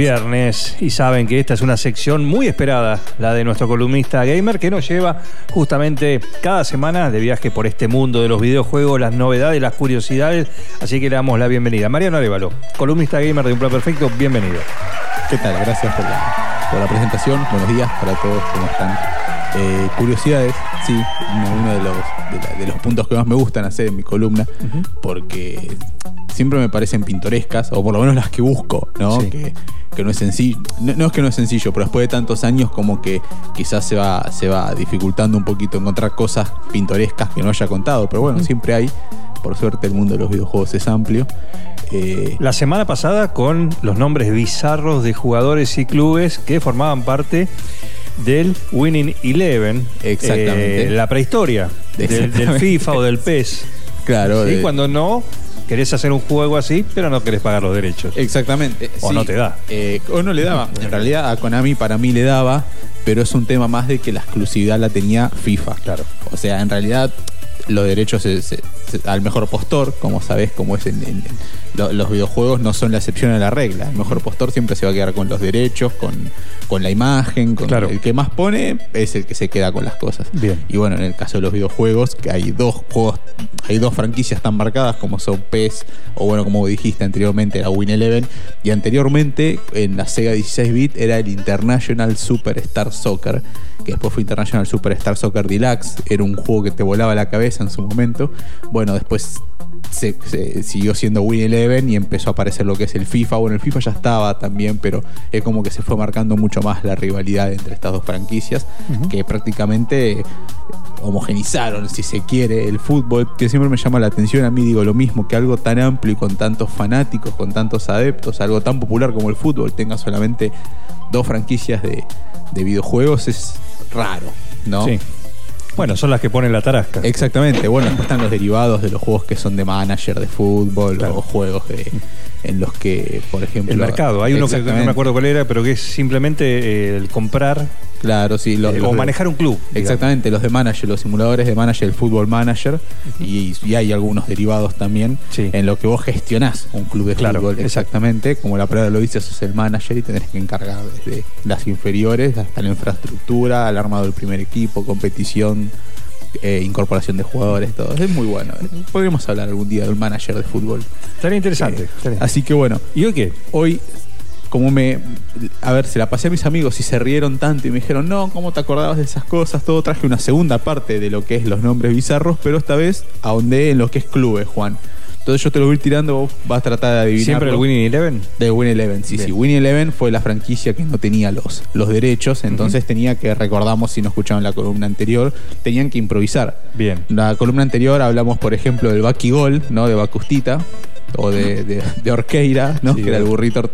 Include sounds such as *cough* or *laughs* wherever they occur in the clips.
Viernes y saben que esta es una sección muy esperada, la de nuestro columnista gamer, que nos lleva justamente cada semana de viaje por este mundo de los videojuegos, las novedades, las curiosidades. Así que le damos la bienvenida. Mariano Arevalo, columnista gamer de Un Plan Perfecto, bienvenido. ¿Qué tal? Gracias por la, presentación. Buenos días para todos, ¿cómo están? Eh, curiosidades, sí, uno, de, los, de, los puntos que más me gustan hacer en mi columna, porque siempre me parecen pintorescas, o por lo menos las que busco, ¿no? Que, que no es sencillo. No, es que no es sencillo, pero después de tantos años como que quizás se va, se va dificultando un poquito encontrar cosas pintorescas que no haya contado. Pero bueno, siempre hay. Por suerte el mundo de los videojuegos es amplio. Eh, La semana pasada con los nombres bizarros de jugadores y clubes que formaban parte del Winning Eleven. Exactamente. Eh, la prehistoria del, FIFA o del PES. Claro. ¿Sí? Cuando no querés hacer un juego así, pero no querés pagar los derechos. Exactamente. O no te da. Eh, o no le daba. En realidad a Konami para mí le daba, pero es un tema más de que la exclusividad la tenía FIFA. Claro. O sea, en realidad los derechos al mejor postor, como sabes, como es en, los videojuegos, no son la excepción a la regla. El mejor postor siempre se va a quedar con los derechos, con, con la imagen, con el que más pone es el que se queda con las cosas. Bien. Y bueno, en el caso de los videojuegos, que hay dos juegos, hay dos franquicias tan marcadas como son PES, o bueno, como dijiste anteriormente, era Win Eleven, y anteriormente en la Sega 16-bit era el International Superstar Soccer, que después fue International Superstar Soccer Deluxe, era un juego que te volaba la cabeza en su momento. Bueno, después se, siguió siendo Win Eleven y empezó a aparecer lo que es el FIFA. Bueno, el FIFA ya estaba también, pero es como que se fue marcando mucho más la rivalidad entre estas dos franquicias, que prácticamente homogenizaron, si se quiere, el fútbol, que siempre me llama la atención. A mí digo lo mismo, que algo tan amplio y con tantos fanáticos, con tantos adeptos, algo tan popular como el fútbol, tenga solamente dos franquicias de, de videojuegos, es raro, ¿no? Sí. Bueno, son las que ponen la tarasca. Exactamente. Bueno, después están los derivados de los juegos que son de manager de fútbol o juegos en los que, por ejemplo. El mercado. Hay uno que no me acuerdo cuál era, pero que es simplemente eh, el comprar. Claro, sí. Eh, o manejar un club. Exactamente, los de manager, los simuladores de manager, el fútbol manager. y, hay algunos derivados también en lo que vos gestionás un club de fútbol. Exactamente. Como la prueba lo dice, sos el manager y tenés que encargar desde las inferiores hasta la infraestructura, al armado del primer equipo, competición eh, incorporación de jugadores, todo. Es muy bueno. Podríamos hablar algún día del manager de fútbol. Estaría interesante. Eh, así que bueno. ¿Y hoy qué? Hoy, como me. A ver, se la pasé a mis amigos y se rieron tanto y me dijeron, no, ¿cómo te acordabas de esas cosas? Todo traje una segunda parte de lo que es los nombres bizarros, pero esta vez ahondé en lo que es clubes, Juan. Entonces yo te lo voy tirando, vos vas a tratar de adivinar. ¿Siempre el Winning Eleven? De Winning Eleven, sí, sí. Winning Eleven fue la franquicia que no tenía los, los derechos, entonces tenía que, recordamos si no escuchaban la columna anterior, tenían que improvisar. Bien. La columna anterior hablamos, por ejemplo, del Baki Gol, ¿no? De Bacustita o de, de, Orqueira, ¿no? que era el burrito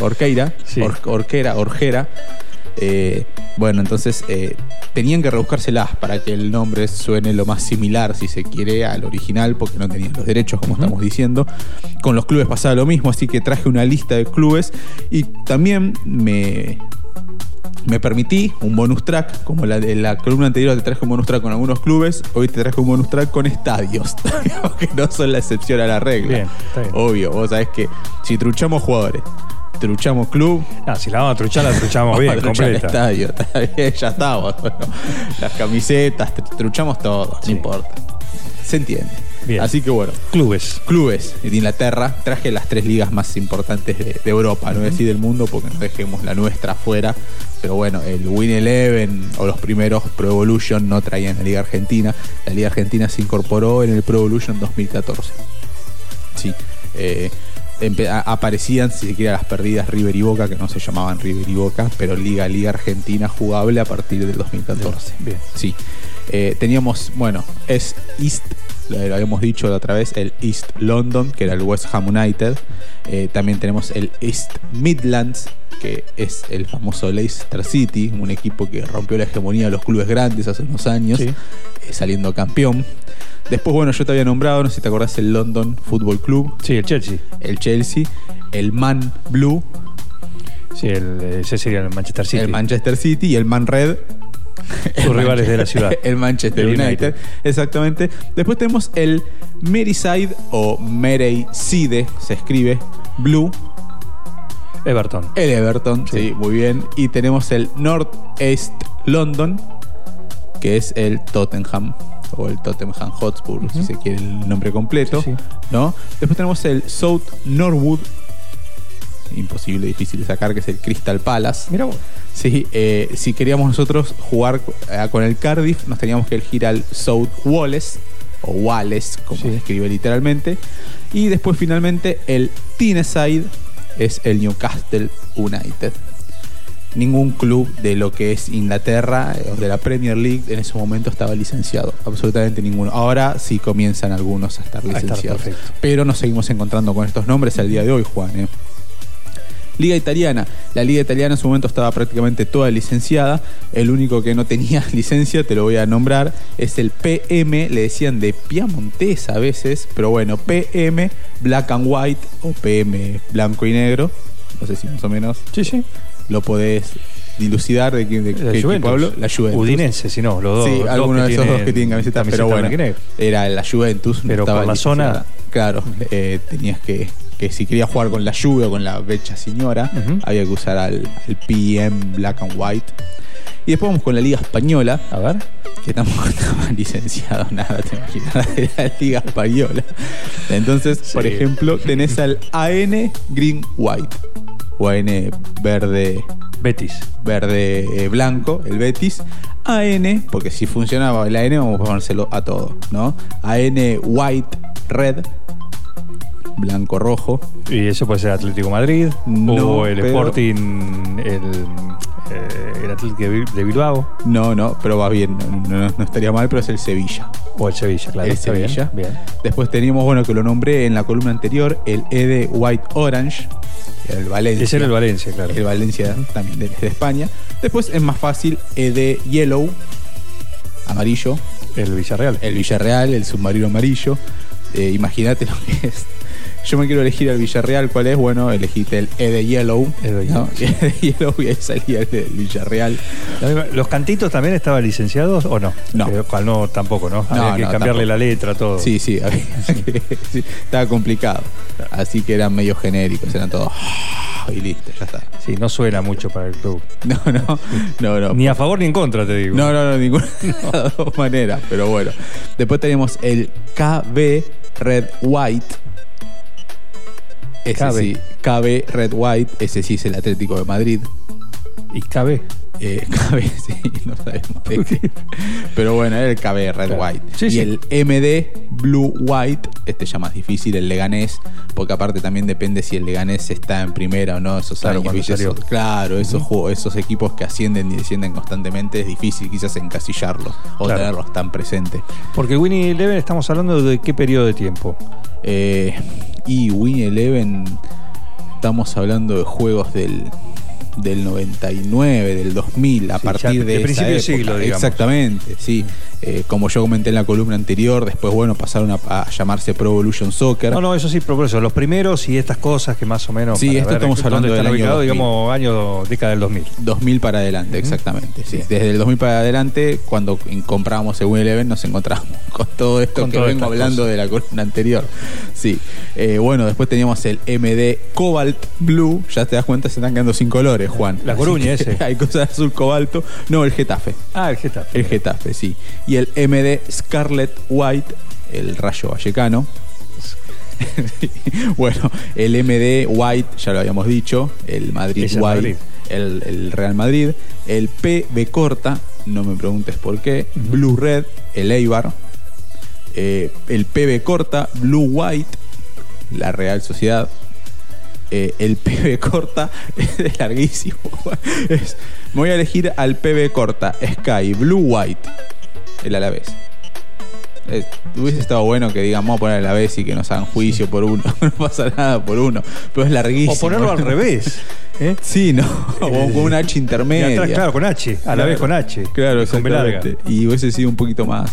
Orqueira, Orquera, Orjera. Eh, bueno, entonces eh, tenían que rebuscárselas para que el nombre suene lo más similar, si se quiere, al original, porque no tenían los derechos, como estamos diciendo. Con los clubes pasaba lo mismo, así que traje una lista de clubes y también me, me permití un bonus track, como la de la columna anterior te traje un bonus track con algunos clubes, hoy te traje un bonus track con estadios, *laughs* que no son la excepción a la regla. Obvio, vos sabés que si truchamos jugadores, truchamos club. Ah, si la vamos a truchar, la truchamos bien, completa. estadio, ya estamos. las camisetas, truchamos todo, no importa. Se entiende. Bien. Así que bueno. Clubes. Clubes de Inglaterra. Traje las tres ligas más importantes de, Europa, no decir del mundo, porque no dejemos la nuestra afuera. Pero bueno, el Win Eleven o los primeros Pro Evolution no traían la Liga Argentina. La Liga Argentina se incorporó en el Pro Evolution 2014. Sí. Eh, aparecían, si se quiere, las perdidas River y Boca, que no se llamaban River y Boca, pero Liga Liga Argentina jugable a partir del 2014. Bien. Sí. Eh, teníamos, bueno, es East lo, habíamos dicho la otra vez, el East London, que era el West Ham United. Eh, también tenemos el East Midlands, que es el famoso Leicester City, un equipo que rompió la hegemonía de los clubes grandes hace unos años, Sí. eh, saliendo campeón. Después, bueno, yo te había nombrado, no sé si te acordás, el London Football Club, Sí, el Chelsea. el Chelsea, el Man Blue, Sí, el, ese sería el Manchester City. el Manchester City y el Man Red. *laughs* Sus rivales de la ciudad. *laughs* El Manchester United. United. Exactamente. Después tenemos el Merseyside o Merseyside, se escribe Blue. Everton. El Everton, sí. muy bien. Y tenemos el North East London, que es el Tottenham. O el Tottenham Hotspur, si se quiere el nombre completo. Sí, sí. ¿no? Después tenemos el South Norwood. Imposible, difícil de sacar, que es el Crystal Palace. Mira vos. Sí, eh, si queríamos nosotros jugar eh, con el Cardiff, nos teníamos que elegir al South Wallace, o Wallace, como Sí. se escribe literalmente. Y después finalmente el Tyneside es el Newcastle United. Ningún club de lo que es Inglaterra eh, o de la Premier League en ese momento estaba licenciado. Absolutamente ninguno. Ahora sí comienzan algunos a estar A estar, licenciados. Pero nos seguimos encontrando con estos nombres al día de hoy, Juan. ¿eh? Liga Italiana. La Liga Italiana en su momento estaba prácticamente toda licenciada. El único que no tenía *laughs* licencia, te lo voy a nombrar, es el PM. Le decían de Piamontés a veces, pero bueno, PM Black and White o PM Blanco y Negro. No sé si más o menos Sí, sí. lo podés dilucidar de, quién- de La qué Juventus. hablo. La Juventus. Udinense, si no, los dos. Sí, alguno de esos tienen dos que tienen camiseta, pero bueno, era la Juventus. no Pero estaba por la licenciada. zona- Claro, eh, tenías que, que si querías jugar con la Juve o con la Becha Señora, había que usar al, al PM Black and White. Y después vamos con la Liga Española, A ver. que tampoco *laughs* estaba licenciado nada, te imaginas, de la Liga Española. Entonces, por ejemplo, tenés al AN Green White, o AN verde Betis. verde eh, blanco, el Betis. AN, porque si funcionaba el AN, vamos a ponérselo a todo, ¿no? AN white, red, blanco, rojo. Y eso puede ser Atlético Madrid. No, o el pero- Sporting, el, eh, el Atlético de Bil- de Bilbao. No, no, pero va bien, no, no- no estaría mal, pero es el Sevilla. O el Sevilla, claro. el bien, Sevilla. Bien. Después teníamos, bueno, que lo nombré en la columna anterior, el ED White Orange, el Valencia. Ese era el Valencia, claro. El Valencia también de, de España. Después es más fácil, ED Yellow, amarillo, El Villarreal. el Villarreal, el submarino amarillo. Eh, Imagínate lo que es. Yo me quiero elegir al Villarreal, ¿cuál es? Bueno, elegiste el E de Yellow. E de ¿no? Yellow, *laughs* E de Yellow y ahí salía el Villarreal. ¿Los cantitos también estaban licenciados o no? No. Eh, no, tampoco, ¿no? No, Había que no, cambiarle tampoco. la letra, todo. Sí, sí, había *laughs* que- sí, estaba complicado. Así que eran medio genéricos, eran todos. Y listo, ya está. Sí, no suena mucho para el club. *laughs* No, no, no, no. Ni a favor ni en contra, te digo. No, no, no, ninguna de las dos maneras, pero bueno. Después tenemos el KB Red White. Ese KB. sí, KB Red White, ese sí es el Atlético de Madrid. Y KB. Eh, *laughs* KB, sí, no sabemos de qué. Pero bueno, era el KB Red Claro. White. Sí, y sí. el MD Blue White, este ya más difícil, el Leganés, porque aparte también depende si el Leganés está en primera o no, esos Claro, años. claro, esos, juegos- esos equipos que ascienden y descienden constantemente, es difícil quizás encasillarlos o Claro. tenerlos tan presentes. Porque Winnie Eleven estamos hablando de qué periodo de tiempo. Eh, y Win Eleven, estamos hablando de juegos del, del 99, del 2000, a Sí, partir ya de, de esa principio de época. siglo, digamos. Exactamente, sí. Eh, como yo comenté en la columna anterior, después, bueno, pasaron a, a llamarse Pro Evolution Soccer. No, no, eso sí, pero por eso, los primeros y estas cosas que más o menos. Sí, esto estamos hablando del año ubicados, 2000. digamos, año, década del 2000. 2000 para adelante, exactamente. Sí. Desde el 2000 para adelante, cuando compramos el Eleven, nos encontramos *laughs* con todo esto Con que vengo hablando cosas. de la columna anterior. Sí. Eh, bueno, después teníamos el MD Cobalt Blue. Ya te das cuenta, se están quedando sin colores, Juan. La Coruña, ese. *laughs* Hay cosas azul cobalto. No, el Getafe. Ah, el Getafe. El Getafe, sí. Y el MD Scarlet White, el Rayo Vallecano. *laughs* bueno, el MD White, ya lo habíamos dicho. El Madrid Es el White, Madrid. El, el Real Madrid. El PB corta, no me preguntes por qué. Blue Red, el Eibar. Eh, el PB corta, Blue White, la Real Sociedad. Eh, el PB corta es larguísimo. *laughs* Es- me voy a elegir al PB corta, Sky, Blue White, el Alavés. Eh, hubiese estado bueno que digan, vamos a poner a la vez y que nos hagan juicio por uno. *laughs* no pasa nada por uno. Pero es larguísimo. O ponerlo al revés. *laughs* ¿eh? Sí, ¿no? O con un H Y intermedia. atrás, claro, con H. A la Claro. vez con H. Claro, con larga. exactamente. Y hubiese sido un poquito más.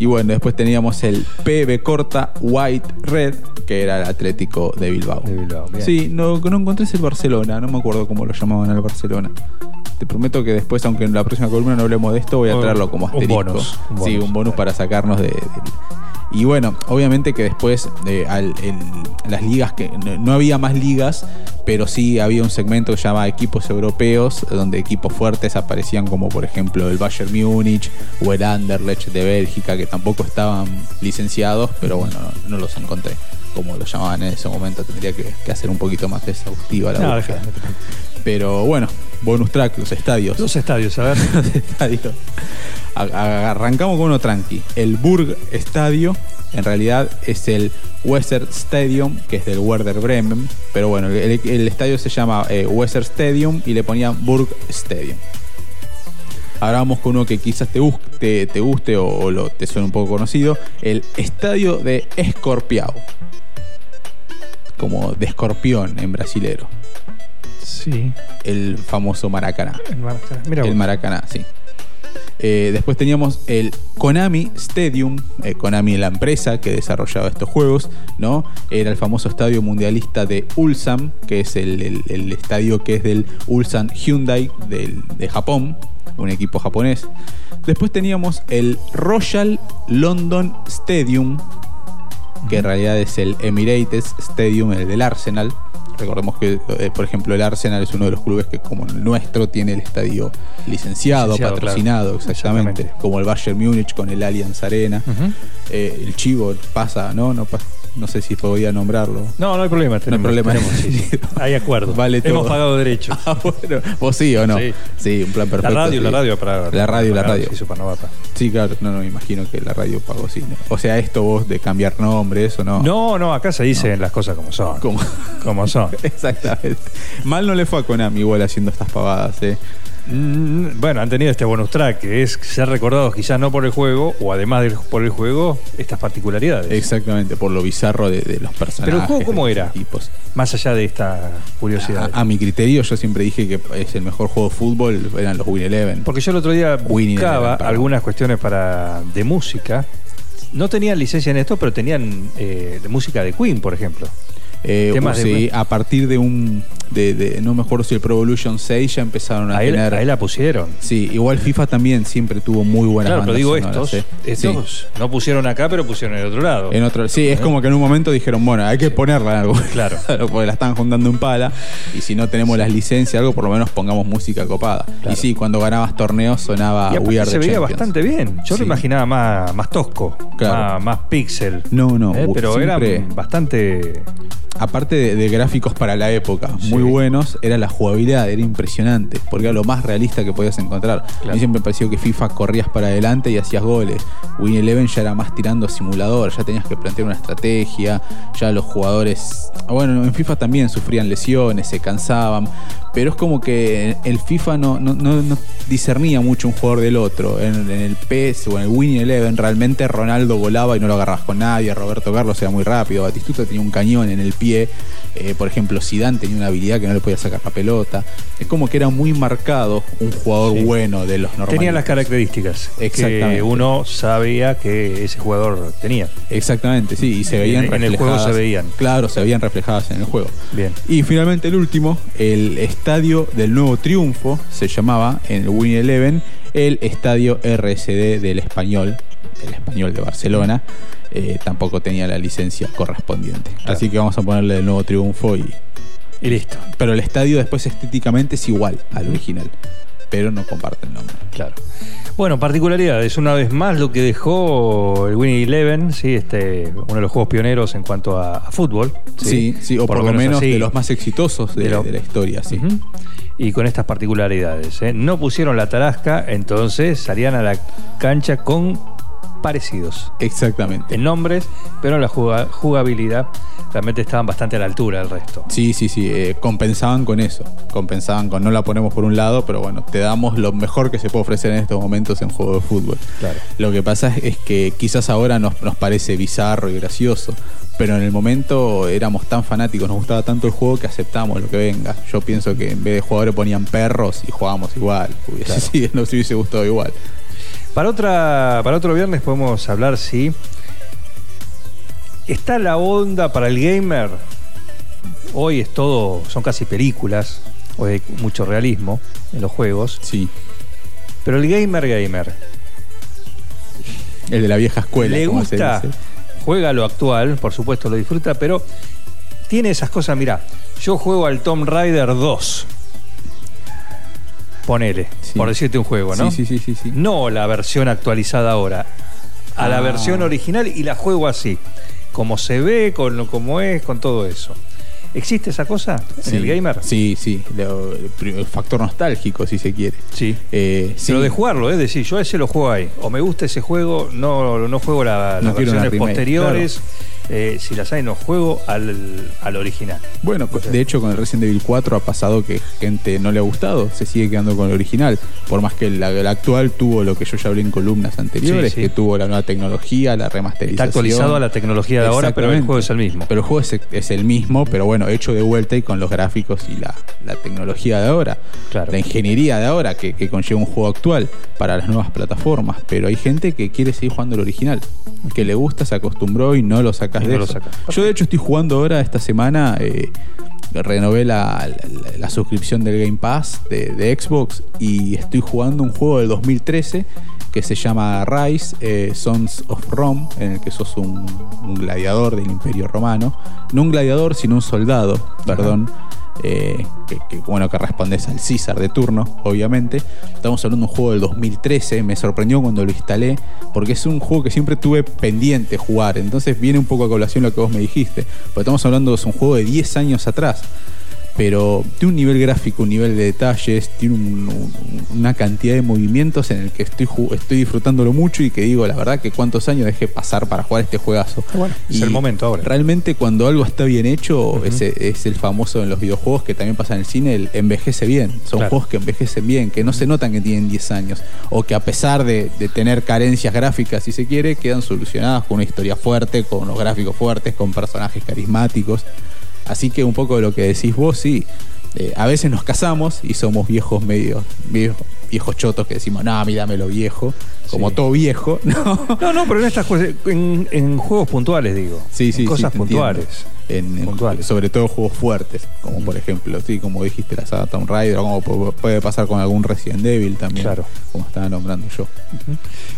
Y bueno, después teníamos el PB corta White Red, que era el Atlético de Bilbao. De Bilbao, bien. Sí, no, no encontré es el Barcelona, no me acuerdo cómo lo llamaban al Barcelona. Te prometo que después, aunque en la próxima columna no hablemos de esto, voy a traerlo como un asterisco. bonus, un Sí, bonus. un bonus para sacarnos de. de- y bueno, obviamente que después eh, al- las ligas que no, no había más ligas, pero sí había un segmento que se llamaba equipos europeos, donde equipos fuertes aparecían como por ejemplo el Bayern Múnich o el Anderlecht de Bélgica, que tampoco estaban licenciados, pero bueno, no, no los encontré. Como lo llamaban en ese momento, tendría que, que hacer un poquito más exhaustiva la No, búsqueda. Pero bueno, bonus track, los estadios. Dos estadios, a ver. *laughs* Los estadios. A- a- Arrancamos con uno tranqui. El Burg Estadio, en realidad es el Weser Stadium, que es del Werder Bremen. Pero bueno, el, el estadio se llama eh, Weser Stadium y le ponían Burg Stadium. Ahora vamos con uno que quizás te, bus- te, te guste o, o lo, te suene un poco conocido. El Estadio de Escorpiao. Como de escorpión en brasilero. Sí. El famoso Maracaná. El Maracaná. Mira El vos. Maracaná, sí. Eh, después teníamos el Konami Stadium, eh, Konami la empresa que desarrollaba estos juegos, ¿no? Era el famoso estadio mundialista de Ulsan, que es el, el- el estadio que es del Ulsan Hyundai del- de Japón, un equipo japonés. Después teníamos el Royal London Stadium, que en realidad es el Emirates Stadium, el del Arsenal. Recordemos que, eh, por ejemplo, el Arsenal es uno de los clubes que, como el nuestro, tiene el estadio licenciado, Licenciado, patrocinado, claro. exactamente. Exactamente. Como el Bayern Múnich con el Allianz Arena. Eh, el Chivo pasa, ¿no? No, pas- no sé si podía nombrarlo. No, no hay problema. Tenemos, problema. tenemos, sí, sí. *laughs* Hay acuerdo. Vale Hemos todo. pagado derechos. *laughs* Ah, bueno. ¿Vos sí o no? Sí. Sí, un plan La perfecto. radio, sí. la radio para. La radio, la para- radio. Sí, claro. No, no, me imagino que la radio pagó sí. O sea, esto vos de cambiar nombres o no. No, no, acá se dicen las cosas como son. Como- Como son. *laughs* Exactamente. Mal no le fue a Konami igual haciendo estas pavadas, ¿eh? Mm, Bueno, han tenido este bonus track que es ser recordados quizás no por el juego o además del, por el juego estas particularidades. Exactamente, por lo bizarro de, de los personajes. Pero el juego, ¿cómo de era? equipos. Más allá de esta curiosidad. A, a mi criterio, yo siempre dije que es el mejor juego de fútbol, eran los Win Eleven. Porque yo el otro día buscaba Eleven, algunas cuestiones para de música. No tenían licencia en esto, pero tenían eh, de música de Queen, por ejemplo. Eh, Temas de a partir de un. De, de- no me acuerdo si el Pro Evolution 6 ya empezaron a Ahí, tener. ahí la pusieron. Sí, igual FIFA también siempre tuvo muy buenas Claro, pero digo sonoras, estos. ¿eh? Estos no pusieron acá, pero pusieron en el otro lado. Sí. En otro, sí, es como que en un momento dijeron, bueno, hay que ponerla en algo. *laughs* Claro. porque la están juntando en pala. Y si no tenemos las licencias, algo, por lo menos pongamos música copada. Claro. Y sí, cuando ganabas torneos sonaba y We Are se the veía Champions. bastante bien. Yo Sí. lo imaginaba más, más tosco, Claro. más, más pixel. No, no, Eh, pero siempre- eran bastante. Aparte de, de gráficos para la época, Sí. muy buenos, era la jugabilidad, era impresionante, porque era lo más realista que podías encontrar. A Claro. mí siempre me pareció que FIFA corrías para adelante y hacías goles. Win Eleven ya era más tirando simulador, ya tenías que plantear una estrategia, ya los jugadores, bueno, en FIFA también sufrían lesiones, se cansaban, pero es como que el FIFA no, no, no- no discernía mucho un jugador del otro. En, en el PES o en el Win Eleven realmente Ronaldo volaba y no lo agarrabas con nadie, Roberto Carlos era muy rápido, Batistuta tenía un cañón en el pie, eh, por ejemplo Zidane tenía una habilidad que no le podía sacar la pelota. Es como que era muy marcado un jugador Sí. bueno de los normales. Tenía las características que uno sabía que ese jugador tenía. Exactamente, sí, y se veían En- en el reflejadas. juego se veían. Claro, se veían reflejadas en el juego. Bien. Y finalmente el último, el estadio del nuevo triunfo, se llamaba en el Win Eleven el estadio RSD del español, el español de Barcelona. Eh, tampoco tenía la licencia correspondiente. Claro. Así que vamos a ponerle el nuevo triunfo y. Y listo. Pero el estadio después estéticamente es igual al original. Pero no comparte el nombre. Claro. Bueno, particularidades. Una vez más, lo que dejó el Winnie Eleven, ¿sí? este, uno de los juegos pioneros en cuanto a, a fútbol. Sí, sí, o por, lo menos, de los más exitosos de, De lo- de la historia, sí. Y con estas particularidades. ¿eh? No pusieron la tarasca, entonces salían a la cancha con parecidos Exactamente. en nombres, pero en la juga- jugabilidad realmente estaban bastante a la altura del resto. Sí, sí, sí, eh, compensaban con eso, compensaban con no la ponemos por un lado, pero bueno, te damos lo mejor que se puede ofrecer en estos momentos en juego de fútbol. Claro. Lo que pasa es que quizás ahora nos, nos parece bizarro y gracioso, pero en el momento éramos tan fanáticos, nos gustaba tanto el juego que aceptamos lo que venga. Yo pienso que en vez de jugadores ponían perros y jugábamos igual, hubiese *laughs* sido- nos hubiese gustado igual. Para, otra, para otro viernes podemos hablar si está la onda para el gamer. Hoy es todo, son casi películas, hoy hay mucho realismo en los juegos, Sí, pero el gamer gamer el de la vieja escuela. le como se gusta, dice. juega lo actual, por supuesto lo disfruta, pero tiene esas cosas, mira, yo juego al Tomb Raider 2. Ponele, Sí. por decirte un juego, ¿no? Sí, sí, sí, sí. No la versión actualizada ahora. A la Ah. versión original y la juego así. Como se ve, con lo como es, con todo eso. ¿Existe esa cosa en el gamer? Sí, sí, lo- el, factor nostálgico, si se quiere. Sí. Eh, sí. Pero de jugarlo, es decir, yo a ese lo juego ahí. O me gusta ese juego, no, no juego la- No las versiones posteriores. Eh, si las hay, no juego al, al original. Bueno, co- de hecho con el Resident Evil 4 ha pasado que gente no le ha gustado, se sigue quedando con el original, por más que el, el actual tuvo lo que yo ya hablé en columnas anteriores, Sí, sí. que tuvo la nueva tecnología, la remasterización. Está actualizado a la tecnología de ahora, pero el juego es el mismo. Pero el juego es, es el mismo, pero bueno, hecho de vuelta y con los gráficos y la, la tecnología de ahora. Claro. La ingeniería de ahora que, que conlleva un juego actual para las nuevas plataformas. Pero hay gente que quiere seguir jugando el original, que le gusta, se acostumbró y no lo sacas Y de no lo eso. sacas. Yo de hecho estoy jugando ahora esta semana. eh, renové la, la- la suscripción del Game Pass de, de Xbox y estoy jugando un juego del 2013 que se llama Rise, eh, Sons of Rome, en el que sos un, un gladiador del Imperio Romano. No un gladiador, sino un soldado, perdón. Eh, que, que, bueno, que respondes al César de turno, obviamente. Estamos hablando de un juego del 2013, me sorprendió cuando lo instalé, porque es un juego que siempre tuve pendiente jugar, entonces viene un poco a colación lo que vos me dijiste, porque estamos hablando de un juego de 10 años atrás pero tiene un nivel gráfico, un nivel de detalles, tiene un- un- una cantidad de movimientos en el que estoy, disfrutándolo mucho y que digo, la verdad que cuántos años dejé pasar para jugar este juegazo. Bueno, es el momento ahora. Realmente cuando algo está bien hecho, ese es el famoso en los videojuegos que también pasa en el cine, el envejece bien. Son Claro. juegos que envejecen bien, que no se notan que tienen 10 años, o que a pesar de, de tener carencias gráficas, si se quiere, quedan solucionadas con una historia fuerte, con unos gráficos fuertes, con personajes carismáticos. Así que un poco de lo que decís vos, sí. Eh, a veces nos casamos y somos viejos medio, viejos, viejos chotos que decimos, no, mí dámelo viejo, como Sí. todo viejo, *laughs* ¿no? No, no, pero en estas cosas, en, en juegos puntuales, digo. Sí, sí, En cosas sí, puntuales. entiendo. En, en- Puntuales. sobre todo juegos fuertes, como por ejemplo, sí, como dijiste, la saga Tomb Raider, o como pu- puede pasar con algún Resident Evil también, Claro. como estaba nombrando yo.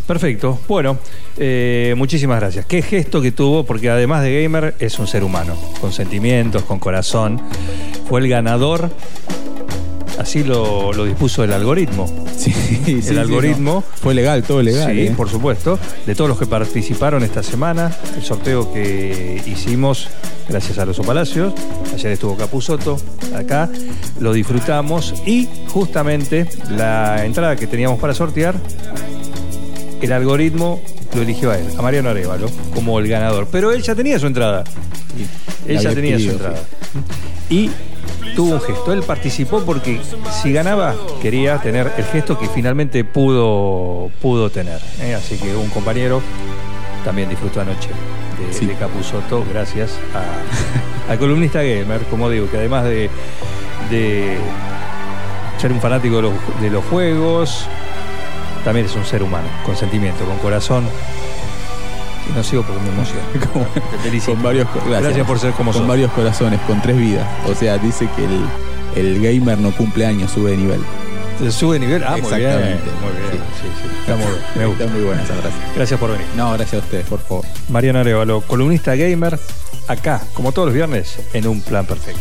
Perfecto. Bueno, eh, muchísimas gracias. Qué gesto que tuvo, porque además de gamer, es un ser humano, con sentimientos, con corazón. Fue el ganador. Así lo, lo dispuso el algoritmo. Sí, *laughs* sí, sí, algoritmo. no. Fue legal, todo legal. sí, ¿eh? por supuesto. De todos los que participaron esta semana, el sorteo que hicimos gracias a Loso Palacios. Ayer estuvo Capusoto acá, lo disfrutamos y justamente la entrada que teníamos para sortear, el algoritmo lo eligió a él, a Mariano Arevalo, como el ganador. Pero él ya tenía su entrada. Sí. Él ya tenía su entrada. Y tuvo un gesto. Él participó porque si ganaba quería tener el gesto que finalmente pudo, pudo tener. ¿eh? Así que un compañero también disfrutó anoche de, Sí. de gracias a- *laughs* al columnista gamer, como digo, que además de, de ser un fanático de los, de los juegos, también es un ser humano, con sentimiento, con corazón. Y no sigo porque me *laughs* felicito. con varios co- Gracias por ser como Con sos. varios corazones, con tres vidas. O sea, dice que el, el gamer no cumple años, sube de nivel. ¿Se sube de nivel? Ah, muy bien. Exactamente. Muy bien. Sí, sí. Está muy bien. Me gusta. Está muy buena esa frase. Gracias por venir. No, gracias a ustedes, por favor. Mariano Arevalo, columnista gamer, acá, como todos los viernes, en un plan perfecto.